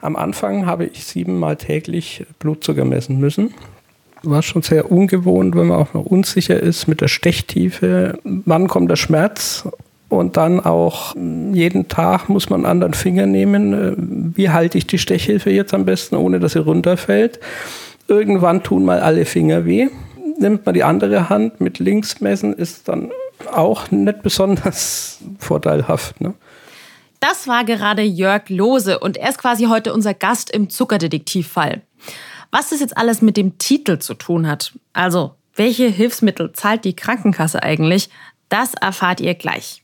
Am Anfang habe ich siebenmal täglich Blutzucker messen müssen. War schon sehr ungewohnt, wenn man auch noch unsicher ist mit der Stechtiefe. Wann kommt der Schmerz? Und dann auch jeden Tag muss man einen anderen Finger nehmen. Wie halte ich die Stechhilfe jetzt am besten, ohne dass sie runterfällt? Irgendwann tun mal alle Finger weh. Nimmt man die andere Hand mit links messen, ist dann auch nicht besonders vorteilhaft. Ne? Das war gerade Jörg Lose und er ist quasi heute unser Gast im Zuckerdetektivfall. Was das jetzt alles mit dem Titel zu tun hat, also welche Hilfsmittel zahlt die Krankenkasse eigentlich, das erfahrt ihr gleich.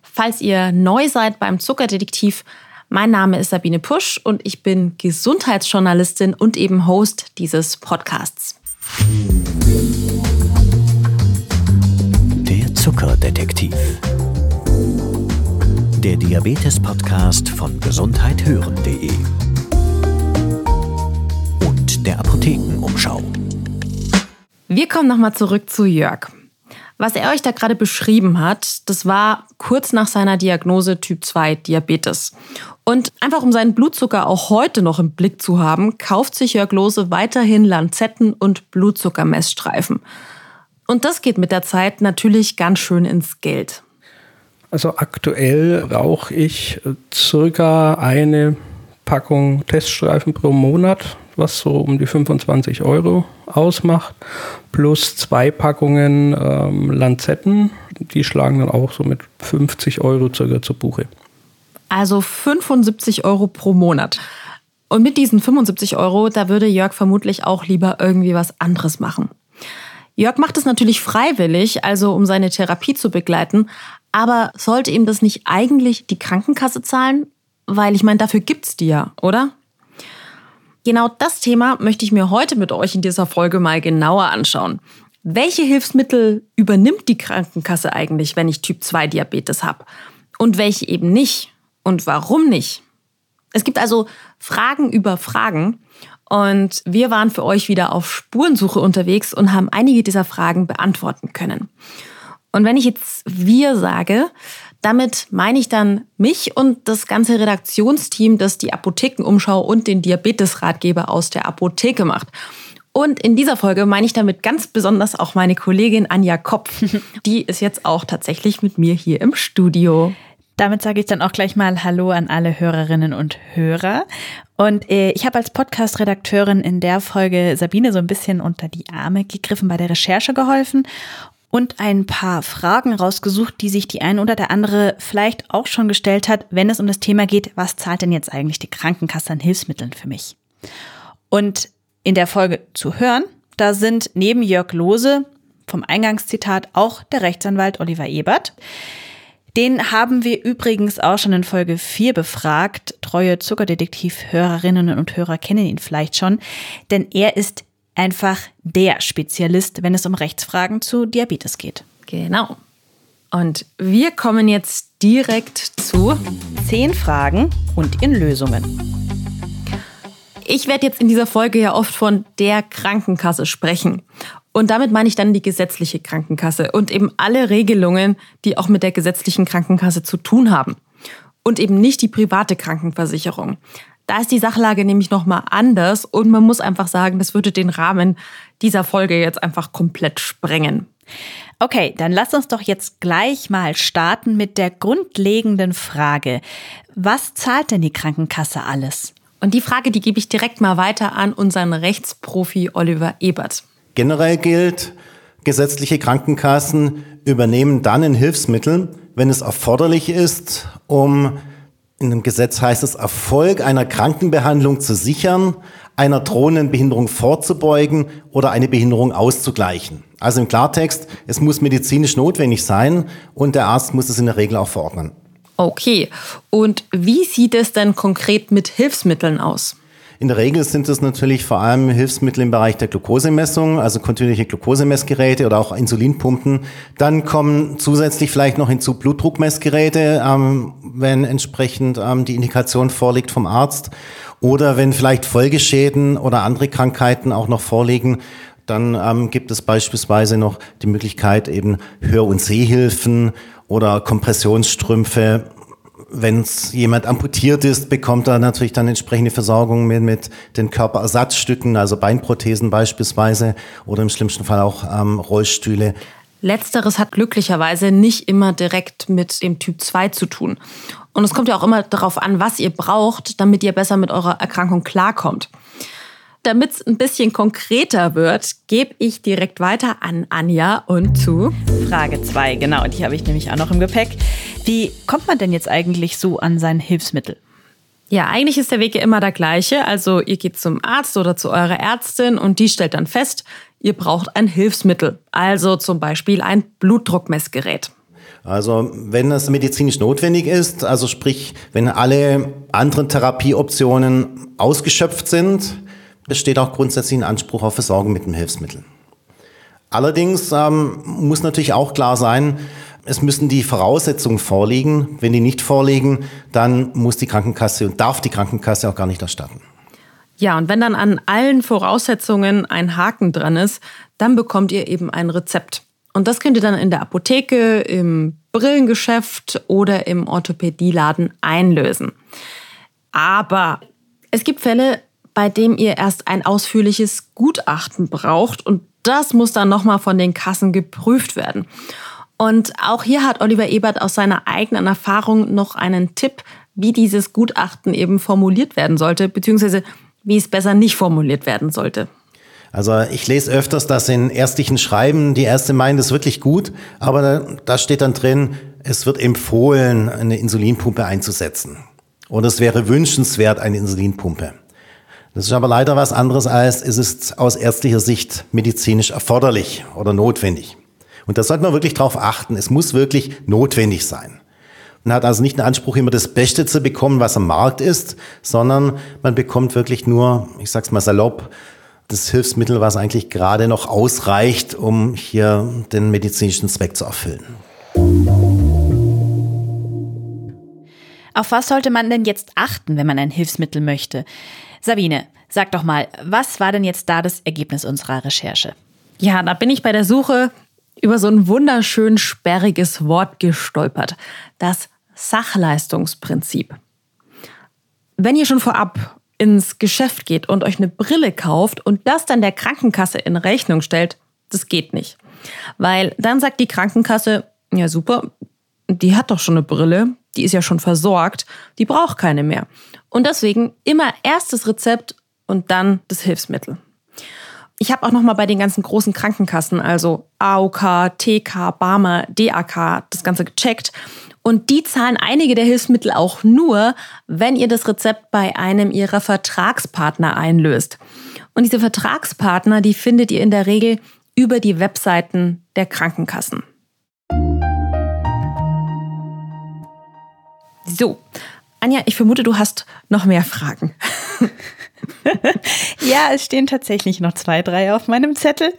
Falls ihr neu seid beim Zuckerdetektiv, mein Name ist Sabine Pusch und ich bin Gesundheitsjournalistin und eben Host dieses Podcasts. Der Zuckerdetektiv. Der Diabetes-Podcast von gesundheithören.de und der Apothekenumschau. Wir kommen nochmal zurück zu Jörg. Was er euch da gerade beschrieben hat, das war kurz nach seiner Diagnose Typ 2 Diabetes. Und einfach um seinen Blutzucker auch heute noch im Blick zu haben, kauft sich Jörg Lose weiterhin Lanzetten und Blutzuckermessstreifen. Und das geht mit der Zeit natürlich ganz schön ins Geld. Also aktuell rauche ich circa eine Packung Teststreifen pro Monat, was so um die 25 Euro ausmacht, plus zwei Packungen ähm, Lanzetten, die schlagen dann auch so mit 50 Euro circa zur Buche. Also 75 Euro pro Monat. Und mit diesen 75 Euro, da würde Jörg vermutlich auch lieber irgendwie was anderes machen. Jörg macht es natürlich freiwillig, also um seine Therapie zu begleiten, aber sollte ihm das nicht eigentlich die Krankenkasse zahlen weil ich meine, dafür gibt's die ja, oder? Genau das Thema möchte ich mir heute mit euch in dieser Folge mal genauer anschauen. Welche Hilfsmittel übernimmt die Krankenkasse eigentlich, wenn ich Typ 2 Diabetes habe? Und welche eben nicht? Und warum nicht? Es gibt also Fragen über Fragen. Und wir waren für euch wieder auf Spurensuche unterwegs und haben einige dieser Fragen beantworten können. Und wenn ich jetzt wir sage, damit meine ich dann mich und das ganze Redaktionsteam, das die Apothekenumschau und den Diabetesratgeber aus der Apotheke macht. Und in dieser Folge meine ich damit ganz besonders auch meine Kollegin Anja Kopf. Die ist jetzt auch tatsächlich mit mir hier im Studio. Damit sage ich dann auch gleich mal Hallo an alle Hörerinnen und Hörer. Und äh, ich habe als Podcast-Redakteurin in der Folge Sabine so ein bisschen unter die Arme gegriffen, bei der Recherche geholfen und ein paar Fragen rausgesucht, die sich die eine oder der andere vielleicht auch schon gestellt hat, wenn es um das Thema geht, was zahlt denn jetzt eigentlich die Krankenkasse an Hilfsmitteln für mich? Und in der Folge zu hören, da sind neben Jörg Lose vom Eingangszitat auch der Rechtsanwalt Oliver Ebert. Den haben wir übrigens auch schon in Folge 4 befragt. Treue Zuckerdetektiv-Hörerinnen und Hörer kennen ihn vielleicht schon, denn er ist einfach der Spezialist, wenn es um Rechtsfragen zu Diabetes geht. Genau. Und wir kommen jetzt direkt zu zehn Fragen und ihren Lösungen. Ich werde jetzt in dieser Folge ja oft von der Krankenkasse sprechen. Und damit meine ich dann die gesetzliche Krankenkasse und eben alle Regelungen, die auch mit der gesetzlichen Krankenkasse zu tun haben. Und eben nicht die private Krankenversicherung. Da ist die Sachlage nämlich nochmal anders und man muss einfach sagen, das würde den Rahmen dieser Folge jetzt einfach komplett sprengen. Okay, dann lass uns doch jetzt gleich mal starten mit der grundlegenden Frage. Was zahlt denn die Krankenkasse alles? Und die Frage, die gebe ich direkt mal weiter an unseren Rechtsprofi Oliver Ebert. Generell gilt, gesetzliche Krankenkassen übernehmen dann ein Hilfsmittel, wenn es erforderlich ist, um in dem Gesetz heißt es, Erfolg einer Krankenbehandlung zu sichern, einer drohenden Behinderung vorzubeugen oder eine Behinderung auszugleichen. Also im Klartext, es muss medizinisch notwendig sein und der Arzt muss es in der Regel auch verordnen. Okay, und wie sieht es denn konkret mit Hilfsmitteln aus? In der Regel sind es natürlich vor allem Hilfsmittel im Bereich der Glukosemessung, also kontinuierliche Glukosemessgeräte oder auch Insulinpumpen. Dann kommen zusätzlich vielleicht noch hinzu Blutdruckmessgeräte, ähm, wenn entsprechend ähm, die Indikation vorliegt vom Arzt. Oder wenn vielleicht Folgeschäden oder andere Krankheiten auch noch vorliegen, dann ähm, gibt es beispielsweise noch die Möglichkeit eben Hör- und Sehhilfen oder Kompressionsstrümpfe wenn es jemand amputiert ist, bekommt er natürlich dann entsprechende Versorgung mit, mit den Körperersatzstücken, also Beinprothesen beispielsweise oder im schlimmsten Fall auch ähm, Rollstühle. Letzteres hat glücklicherweise nicht immer direkt mit dem Typ 2 zu tun. Und es kommt ja auch immer darauf an, was ihr braucht, damit ihr besser mit eurer Erkrankung klarkommt. Damit es ein bisschen konkreter wird, gebe ich direkt weiter an Anja und zu Frage 2. Genau, die habe ich nämlich auch noch im Gepäck. Wie kommt man denn jetzt eigentlich so an sein Hilfsmittel? Ja, eigentlich ist der Weg ja immer der gleiche. Also ihr geht zum Arzt oder zu eurer Ärztin und die stellt dann fest, ihr braucht ein Hilfsmittel. Also zum Beispiel ein Blutdruckmessgerät. Also wenn es medizinisch notwendig ist, also sprich, wenn alle anderen Therapieoptionen ausgeschöpft sind, besteht auch grundsätzlich ein Anspruch auf Versorgung mit dem Hilfsmittel. Allerdings ähm, muss natürlich auch klar sein, es müssen die Voraussetzungen vorliegen. Wenn die nicht vorliegen, dann muss die Krankenkasse und darf die Krankenkasse auch gar nicht erstatten. Ja, und wenn dann an allen Voraussetzungen ein Haken dran ist, dann bekommt ihr eben ein Rezept. Und das könnt ihr dann in der Apotheke, im Brillengeschäft oder im Orthopädieladen einlösen. Aber es gibt Fälle, bei dem ihr erst ein ausführliches Gutachten braucht und das muss dann nochmal von den Kassen geprüft werden. Und auch hier hat Oliver Ebert aus seiner eigenen Erfahrung noch einen Tipp, wie dieses Gutachten eben formuliert werden sollte, beziehungsweise wie es besser nicht formuliert werden sollte. Also ich lese öfters, dass in ärztlichen Schreiben die Ärzte meinen, das ist wirklich gut, aber da, steht dann drin, es wird empfohlen, eine Insulinpumpe einzusetzen. Oder es wäre wünschenswert, eine Insulinpumpe. Das ist aber leider was anderes als, es ist aus ärztlicher Sicht medizinisch erforderlich oder notwendig. Und da sollte man wirklich drauf achten. Es muss wirklich notwendig sein. Man hat also nicht den Anspruch, immer das Beste zu bekommen, was am Markt ist, sondern man bekommt wirklich nur, ich sag's mal salopp, das Hilfsmittel, was eigentlich gerade noch ausreicht, um hier den medizinischen Zweck zu erfüllen. Auf was sollte man denn jetzt achten, wenn man ein Hilfsmittel möchte? Sabine, sag doch mal, was war denn jetzt da das Ergebnis unserer Recherche? Ja, da bin ich bei der Suche über so ein wunderschön sperriges Wort gestolpert. Das Sachleistungsprinzip. Wenn ihr schon vorab ins Geschäft geht und euch eine Brille kauft und das dann der Krankenkasse in Rechnung stellt, das geht nicht. Weil dann sagt die Krankenkasse, ja super, die hat doch schon eine Brille, die ist ja schon versorgt, die braucht keine mehr. Und deswegen immer erst das Rezept und dann das Hilfsmittel. Ich habe auch noch mal bei den ganzen großen Krankenkassen, also AOK, TK, Barmer, DAK, das Ganze gecheckt. Und die zahlen einige der Hilfsmittel auch nur, wenn ihr das Rezept bei einem ihrer Vertragspartner einlöst. Und diese Vertragspartner, die findet ihr in der Regel über die Webseiten der Krankenkassen. So, Anja, ich vermute, du hast noch mehr Fragen. ja, es stehen tatsächlich noch zwei, drei auf meinem Zettel.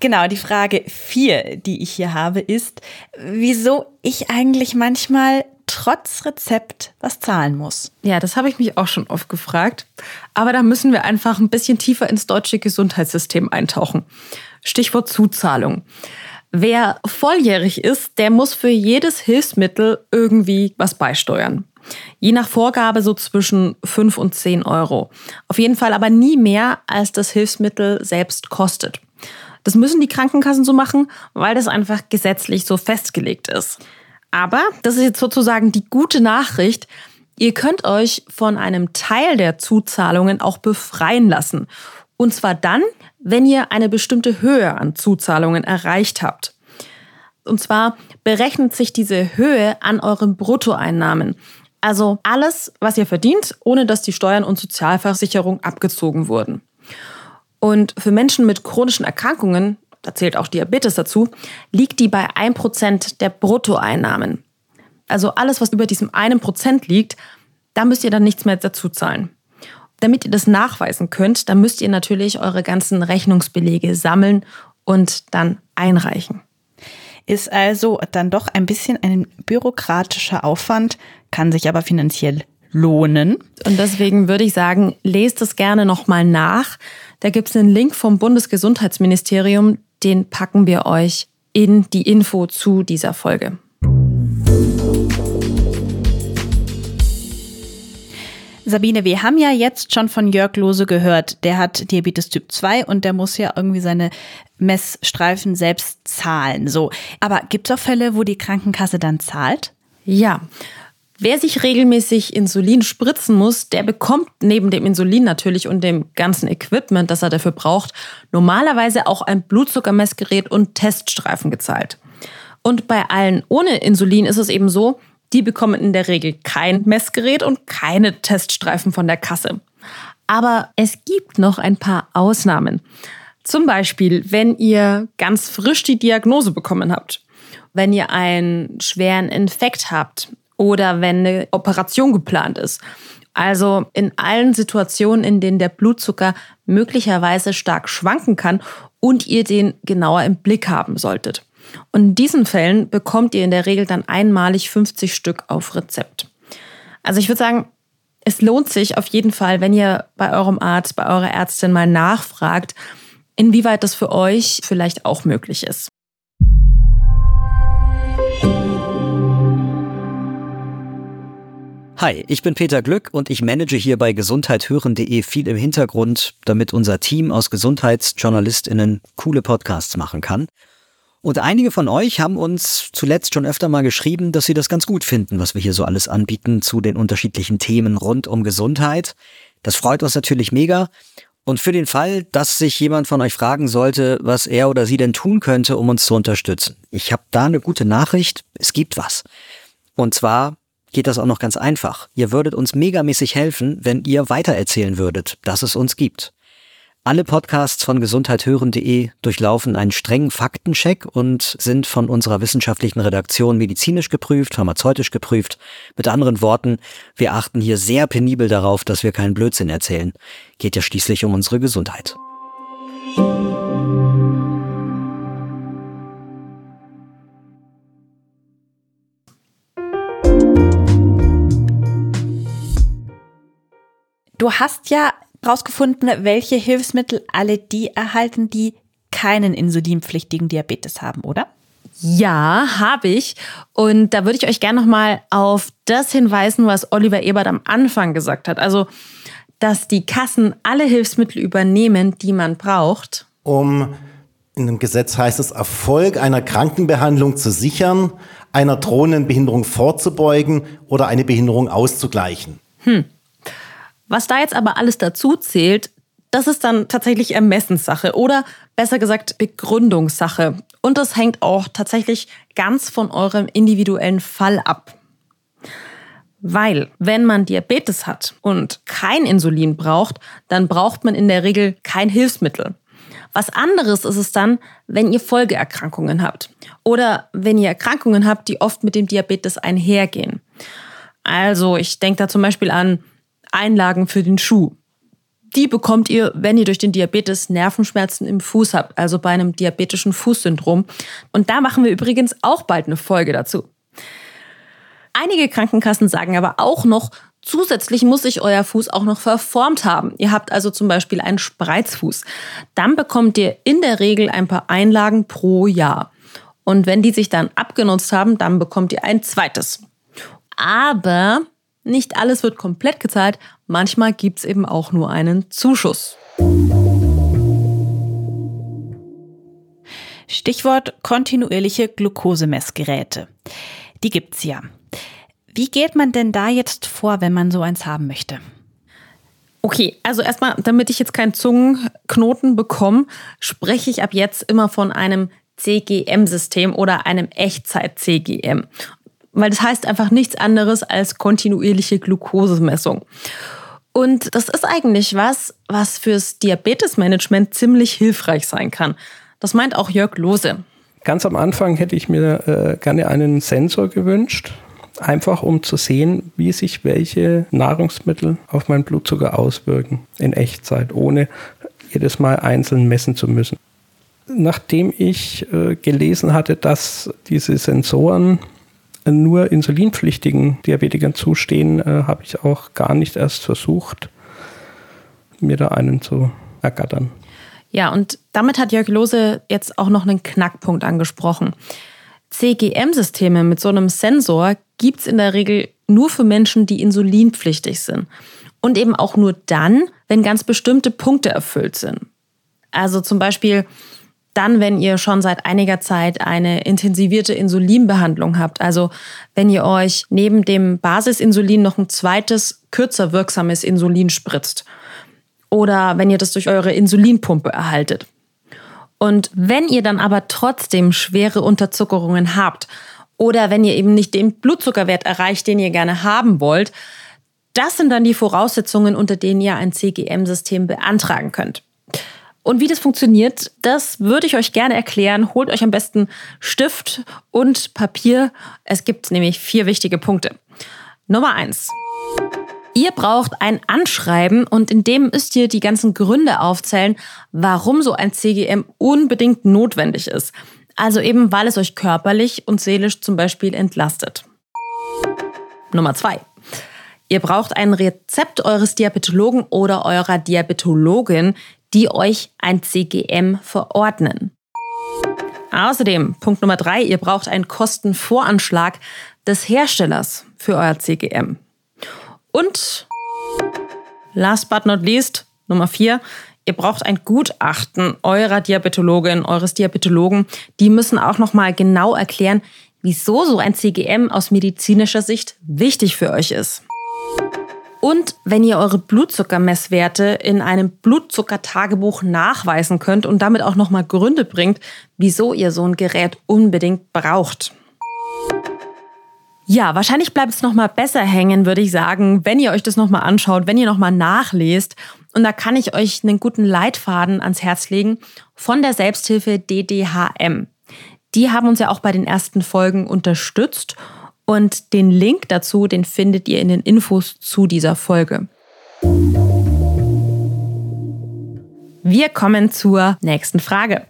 Genau, die Frage vier, die ich hier habe, ist, wieso ich eigentlich manchmal trotz Rezept was zahlen muss. Ja, das habe ich mich auch schon oft gefragt. Aber da müssen wir einfach ein bisschen tiefer ins deutsche Gesundheitssystem eintauchen. Stichwort Zuzahlung. Wer volljährig ist, der muss für jedes Hilfsmittel irgendwie was beisteuern. Je nach Vorgabe so zwischen 5 und 10 Euro. Auf jeden Fall aber nie mehr, als das Hilfsmittel selbst kostet. Das müssen die Krankenkassen so machen, weil das einfach gesetzlich so festgelegt ist. Aber, das ist jetzt sozusagen die gute Nachricht, ihr könnt euch von einem Teil der Zuzahlungen auch befreien lassen. Und zwar dann, wenn ihr eine bestimmte Höhe an Zuzahlungen erreicht habt. Und zwar berechnet sich diese Höhe an euren Bruttoeinnahmen. Also alles, was ihr verdient, ohne dass die Steuern und Sozialversicherung abgezogen wurden. Und für Menschen mit chronischen Erkrankungen, da zählt auch Diabetes dazu, liegt die bei 1% der Bruttoeinnahmen. Also alles, was über diesem einen Prozent liegt, da müsst ihr dann nichts mehr dazu zahlen. Damit ihr das nachweisen könnt, dann müsst ihr natürlich eure ganzen Rechnungsbelege sammeln und dann einreichen. Ist also dann doch ein bisschen ein bürokratischer Aufwand, kann sich aber finanziell lohnen. Und deswegen würde ich sagen, lest es gerne nochmal nach. Da gibt es einen Link vom Bundesgesundheitsministerium, den packen wir euch in die Info zu dieser Folge. Sabine, wir haben ja jetzt schon von Jörg Lose gehört, der hat Diabetes Typ 2 und der muss ja irgendwie seine Messstreifen selbst zahlen. So. Aber gibt es auch Fälle, wo die Krankenkasse dann zahlt? Ja. Wer sich regelmäßig Insulin spritzen muss, der bekommt neben dem Insulin natürlich und dem ganzen Equipment, das er dafür braucht, normalerweise auch ein Blutzuckermessgerät und Teststreifen gezahlt. Und bei allen ohne Insulin ist es eben so, die bekommen in der Regel kein Messgerät und keine Teststreifen von der Kasse. Aber es gibt noch ein paar Ausnahmen. Zum Beispiel, wenn ihr ganz frisch die Diagnose bekommen habt, wenn ihr einen schweren Infekt habt oder wenn eine Operation geplant ist. Also in allen Situationen, in denen der Blutzucker möglicherweise stark schwanken kann und ihr den genauer im Blick haben solltet. Und in diesen Fällen bekommt ihr in der Regel dann einmalig 50 Stück auf Rezept. Also ich würde sagen, es lohnt sich auf jeden Fall, wenn ihr bei eurem Arzt, bei eurer Ärztin mal nachfragt, inwieweit das für euch vielleicht auch möglich ist. Hi, ich bin Peter Glück und ich manage hier bei gesundheithören.de viel im Hintergrund, damit unser Team aus Gesundheitsjournalistinnen coole Podcasts machen kann. Und einige von euch haben uns zuletzt schon öfter mal geschrieben, dass sie das ganz gut finden, was wir hier so alles anbieten zu den unterschiedlichen Themen rund um Gesundheit. Das freut uns natürlich mega. Und für den Fall, dass sich jemand von euch fragen sollte, was er oder sie denn tun könnte, um uns zu unterstützen. Ich habe da eine gute Nachricht. Es gibt was. Und zwar geht das auch noch ganz einfach. Ihr würdet uns megamäßig helfen, wenn ihr weitererzählen würdet, dass es uns gibt. Alle Podcasts von gesundheithören.de durchlaufen einen strengen Faktencheck und sind von unserer wissenschaftlichen Redaktion medizinisch geprüft, pharmazeutisch geprüft. Mit anderen Worten, wir achten hier sehr penibel darauf, dass wir keinen Blödsinn erzählen. Geht ja schließlich um unsere Gesundheit. Du hast ja rausgefunden, welche Hilfsmittel alle die erhalten, die keinen insulinpflichtigen Diabetes haben, oder? Ja, habe ich. Und da würde ich euch gerne nochmal auf das hinweisen, was Oliver Ebert am Anfang gesagt hat. Also, dass die Kassen alle Hilfsmittel übernehmen, die man braucht. Um, in dem Gesetz heißt es, Erfolg einer Krankenbehandlung zu sichern, einer drohenden Behinderung vorzubeugen oder eine Behinderung auszugleichen. Hm. Was da jetzt aber alles dazu zählt, das ist dann tatsächlich Ermessenssache oder besser gesagt Begründungssache. Und das hängt auch tatsächlich ganz von eurem individuellen Fall ab. Weil, wenn man Diabetes hat und kein Insulin braucht, dann braucht man in der Regel kein Hilfsmittel. Was anderes ist es dann, wenn ihr Folgeerkrankungen habt oder wenn ihr Erkrankungen habt, die oft mit dem Diabetes einhergehen. Also ich denke da zum Beispiel an Einlagen für den Schuh. Die bekommt ihr, wenn ihr durch den Diabetes Nervenschmerzen im Fuß habt, also bei einem diabetischen Fußsyndrom. Und da machen wir übrigens auch bald eine Folge dazu. Einige Krankenkassen sagen aber auch noch, zusätzlich muss sich euer Fuß auch noch verformt haben. Ihr habt also zum Beispiel einen Spreizfuß. Dann bekommt ihr in der Regel ein paar Einlagen pro Jahr. Und wenn die sich dann abgenutzt haben, dann bekommt ihr ein zweites. Aber nicht alles wird komplett gezahlt, manchmal gibt es eben auch nur einen Zuschuss. Stichwort kontinuierliche Glukosemessgeräte. Die gibt's ja. Wie geht man denn da jetzt vor, wenn man so eins haben möchte? Okay, also erstmal, damit ich jetzt keinen Zungenknoten bekomme, spreche ich ab jetzt immer von einem CGM-System oder einem Echtzeit-CGM weil das heißt einfach nichts anderes als kontinuierliche Glukosemessung. Und das ist eigentlich was, was fürs Diabetesmanagement ziemlich hilfreich sein kann. Das meint auch Jörg Lose. Ganz am Anfang hätte ich mir äh, gerne einen Sensor gewünscht, einfach um zu sehen, wie sich welche Nahrungsmittel auf meinen Blutzucker auswirken in Echtzeit, ohne jedes Mal einzeln messen zu müssen. Nachdem ich äh, gelesen hatte, dass diese Sensoren nur insulinpflichtigen Diabetikern zustehen, äh, habe ich auch gar nicht erst versucht, mir da einen zu ergattern. Ja, und damit hat Jörg Lose jetzt auch noch einen Knackpunkt angesprochen. CGM-Systeme mit so einem Sensor gibt es in der Regel nur für Menschen, die insulinpflichtig sind. Und eben auch nur dann, wenn ganz bestimmte Punkte erfüllt sind. Also zum Beispiel dann, wenn ihr schon seit einiger Zeit eine intensivierte Insulinbehandlung habt. Also wenn ihr euch neben dem Basisinsulin noch ein zweites, kürzer wirksames Insulin spritzt. Oder wenn ihr das durch eure Insulinpumpe erhaltet. Und wenn ihr dann aber trotzdem schwere Unterzuckerungen habt oder wenn ihr eben nicht den Blutzuckerwert erreicht, den ihr gerne haben wollt, das sind dann die Voraussetzungen, unter denen ihr ein CGM-System beantragen könnt. Und wie das funktioniert, das würde ich euch gerne erklären. Holt euch am besten Stift und Papier. Es gibt nämlich vier wichtige Punkte. Nummer eins. Ihr braucht ein Anschreiben und in dem müsst ihr die ganzen Gründe aufzählen, warum so ein CGM unbedingt notwendig ist. Also eben, weil es euch körperlich und seelisch zum Beispiel entlastet. Nummer zwei. Ihr braucht ein Rezept eures Diabetologen oder eurer Diabetologin, die euch ein CGM verordnen. Außerdem, Punkt Nummer drei, ihr braucht einen Kostenvoranschlag des Herstellers für euer CGM. Und last but not least, Nummer vier, ihr braucht ein Gutachten eurer Diabetologin, eures Diabetologen. Die müssen auch nochmal genau erklären, wieso so ein CGM aus medizinischer Sicht wichtig für euch ist. Und wenn ihr eure Blutzuckermesswerte in einem Blutzuckertagebuch nachweisen könnt und damit auch nochmal Gründe bringt, wieso ihr so ein Gerät unbedingt braucht. Ja, wahrscheinlich bleibt es nochmal besser hängen, würde ich sagen, wenn ihr euch das nochmal anschaut, wenn ihr nochmal nachlest. Und da kann ich euch einen guten Leitfaden ans Herz legen von der Selbsthilfe DDHM. Die haben uns ja auch bei den ersten Folgen unterstützt und den Link dazu, den findet ihr in den Infos zu dieser Folge. Wir kommen zur nächsten Frage.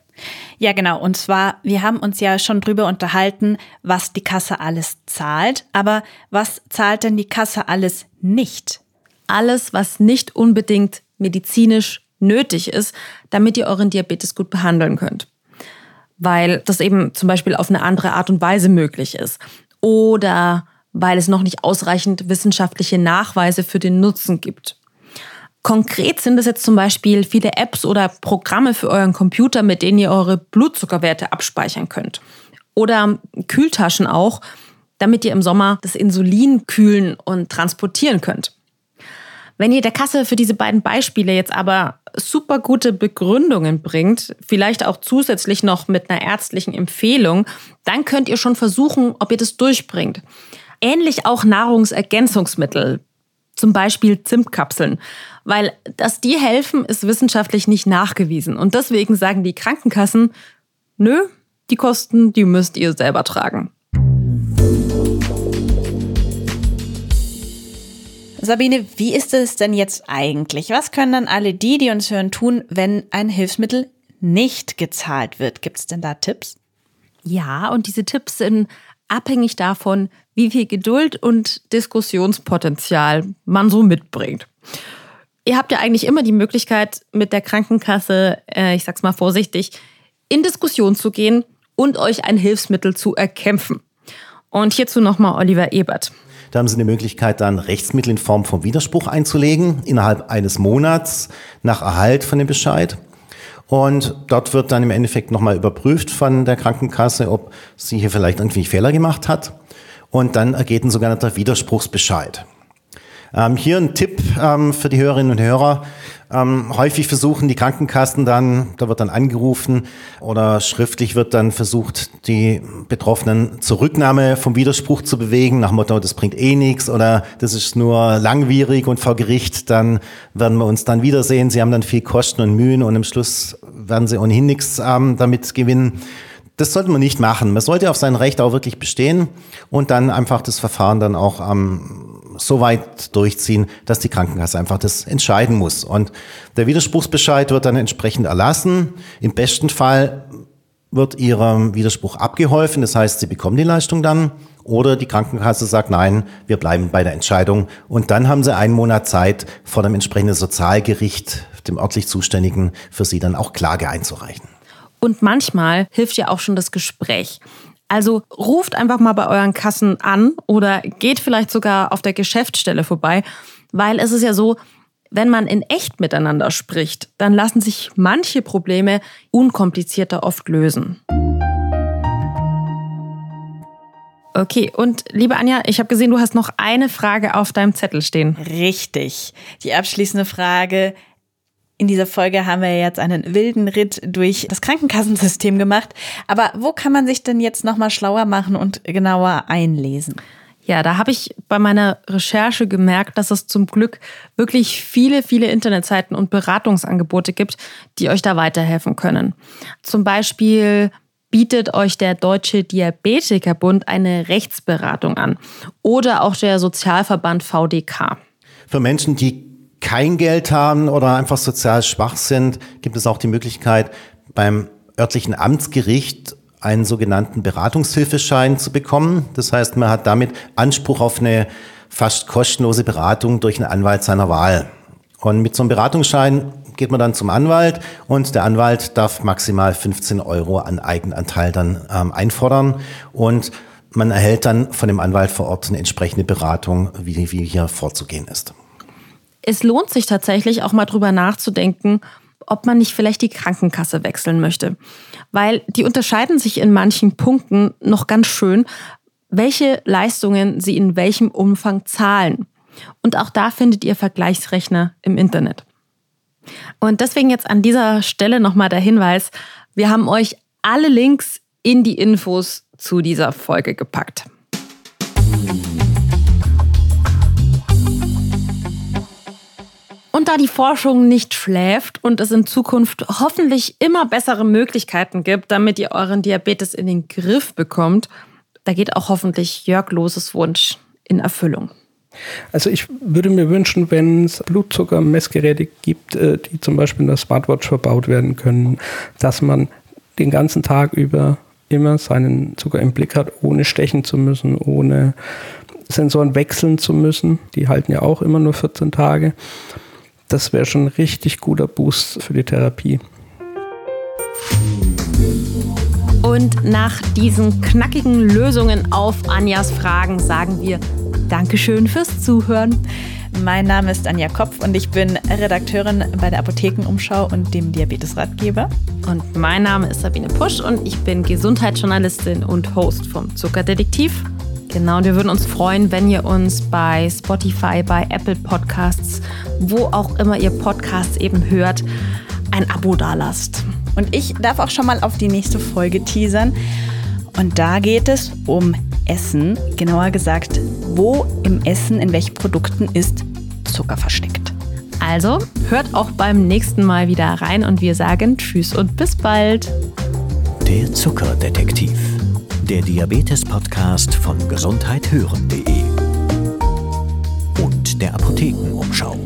Ja, genau. Und zwar, wir haben uns ja schon drüber unterhalten, was die Kasse alles zahlt. Aber was zahlt denn die Kasse alles nicht? Alles, was nicht unbedingt medizinisch nötig ist, damit ihr euren Diabetes gut behandeln könnt. Weil das eben zum Beispiel auf eine andere Art und Weise möglich ist oder weil es noch nicht ausreichend wissenschaftliche Nachweise für den Nutzen gibt. Konkret sind es jetzt zum Beispiel viele Apps oder Programme für euren Computer, mit denen ihr eure Blutzuckerwerte abspeichern könnt. Oder Kühltaschen auch, damit ihr im Sommer das Insulin kühlen und transportieren könnt. Wenn ihr der Kasse für diese beiden Beispiele jetzt aber super gute Begründungen bringt, vielleicht auch zusätzlich noch mit einer ärztlichen Empfehlung, dann könnt ihr schon versuchen, ob ihr das durchbringt. Ähnlich auch Nahrungsergänzungsmittel, zum Beispiel Zimtkapseln, weil dass die helfen, ist wissenschaftlich nicht nachgewiesen. Und deswegen sagen die Krankenkassen, nö, die Kosten, die müsst ihr selber tragen. Sabine, wie ist es denn jetzt eigentlich? Was können dann alle die, die uns hören, tun, wenn ein Hilfsmittel nicht gezahlt wird? Gibt es denn da Tipps? Ja, und diese Tipps sind abhängig davon, wie viel Geduld und Diskussionspotenzial man so mitbringt. Ihr habt ja eigentlich immer die Möglichkeit, mit der Krankenkasse, äh, ich sag's mal vorsichtig, in Diskussion zu gehen und euch ein Hilfsmittel zu erkämpfen. Und hierzu nochmal Oliver Ebert. Da haben Sie die Möglichkeit, dann Rechtsmittel in Form von Widerspruch einzulegen, innerhalb eines Monats nach Erhalt von dem Bescheid. Und dort wird dann im Endeffekt nochmal überprüft von der Krankenkasse, ob sie hier vielleicht irgendwie Fehler gemacht hat. Und dann ergeht ein sogenannter Widerspruchsbescheid. Ähm, hier ein Tipp ähm, für die Hörerinnen und Hörer. Ähm, häufig versuchen die Krankenkassen dann, da wird dann angerufen oder schriftlich wird dann versucht, die Betroffenen zur Rücknahme vom Widerspruch zu bewegen, nach Motto, das bringt eh nichts oder das ist nur langwierig und vor Gericht, dann werden wir uns dann wiedersehen. Sie haben dann viel Kosten und Mühen und im Schluss werden sie ohnehin nichts ähm, damit gewinnen. Das sollte man nicht machen. Man sollte auf sein Recht auch wirklich bestehen und dann einfach das Verfahren dann auch ähm, so weit durchziehen, dass die Krankenkasse einfach das entscheiden muss. Und der Widerspruchsbescheid wird dann entsprechend erlassen. Im besten Fall wird ihrem Widerspruch abgeholfen, das heißt, sie bekommen die Leistung dann. Oder die Krankenkasse sagt, nein, wir bleiben bei der Entscheidung. Und dann haben sie einen Monat Zeit, vor dem entsprechenden Sozialgericht, dem örtlich Zuständigen, für sie dann auch Klage einzureichen. Und manchmal hilft ja auch schon das Gespräch. Also ruft einfach mal bei euren Kassen an oder geht vielleicht sogar auf der Geschäftsstelle vorbei Weil es ist ja so, wenn man in echt miteinander spricht, dann lassen sich manche Probleme unkomplizierter oft lösen. Okay, und liebe Anja, ich habe gesehen, du hast noch eine Frage auf deinem Zettel stehen. Richtig. Die abschließende Frage. In dieser Folge haben wir jetzt einen wilden Ritt durch das Krankenkassensystem gemacht. Aber wo kann man sich denn jetzt nochmal schlauer machen und genauer einlesen? Ja, da habe ich bei meiner Recherche gemerkt, dass es zum Glück wirklich viele, viele Internetseiten und Beratungsangebote gibt, die euch da weiterhelfen können. Zum Beispiel bietet euch der Deutsche Diabetikerbund eine Rechtsberatung an oder auch der Sozialverband VDK. Für Menschen, die kein Geld haben oder einfach sozial schwach sind, gibt es auch die Möglichkeit, beim örtlichen Amtsgericht einen sogenannten Beratungshilfeschein zu bekommen. Das heißt, man hat damit Anspruch auf eine fast kostenlose Beratung durch einen Anwalt seiner Wahl. Und mit so einem Beratungsschein geht man dann zum Anwalt und der Anwalt darf maximal 15 Euro an Eigenanteil dann ähm, einfordern und man erhält dann von dem Anwalt vor Ort eine entsprechende Beratung, wie, wie hier vorzugehen ist. Es lohnt sich tatsächlich auch mal drüber nachzudenken, ob man nicht vielleicht die Krankenkasse wechseln möchte. Weil die unterscheiden sich in manchen Punkten noch ganz schön, welche Leistungen sie in welchem Umfang zahlen. Und auch da findet ihr Vergleichsrechner im Internet. Und deswegen jetzt an dieser Stelle nochmal der Hinweis, wir haben euch alle Links in die Infos zu dieser Folge gepackt. Und da die Forschung nicht schläft und es in Zukunft hoffentlich immer bessere Möglichkeiten gibt, damit ihr euren Diabetes in den Griff bekommt, da geht auch hoffentlich Jörg Loses Wunsch in Erfüllung. Also ich würde mir wünschen, wenn es Blutzuckermessgeräte gibt, äh, die zum Beispiel in der Smartwatch verbaut werden können, dass man den ganzen Tag über immer seinen Zucker im Blick hat, ohne stechen zu müssen, ohne Sensoren wechseln zu müssen. Die halten ja auch immer nur 14 Tage. Das wäre schon ein richtig guter Boost für die Therapie. Und nach diesen knackigen Lösungen auf Anjas Fragen sagen wir Dankeschön fürs Zuhören. Mein Name ist Anja Kopf und ich bin Redakteurin bei der Apothekenumschau und dem Diabetesratgeber. Und mein Name ist Sabine Pusch und ich bin Gesundheitsjournalistin und Host vom Zuckerdetektiv. Genau, und wir würden uns freuen, wenn ihr uns bei Spotify, bei Apple Podcasts, wo auch immer ihr Podcasts eben hört, ein Abo dalasst. Und ich darf auch schon mal auf die nächste Folge teasern. Und da geht es um Essen, genauer gesagt, wo im Essen, in welchen Produkten ist Zucker versteckt. Also hört auch beim nächsten Mal wieder rein und wir sagen Tschüss und bis bald. Der Zuckerdetektiv. Der Diabetes-Podcast von gesundheithören.de und der Apothekenumschau.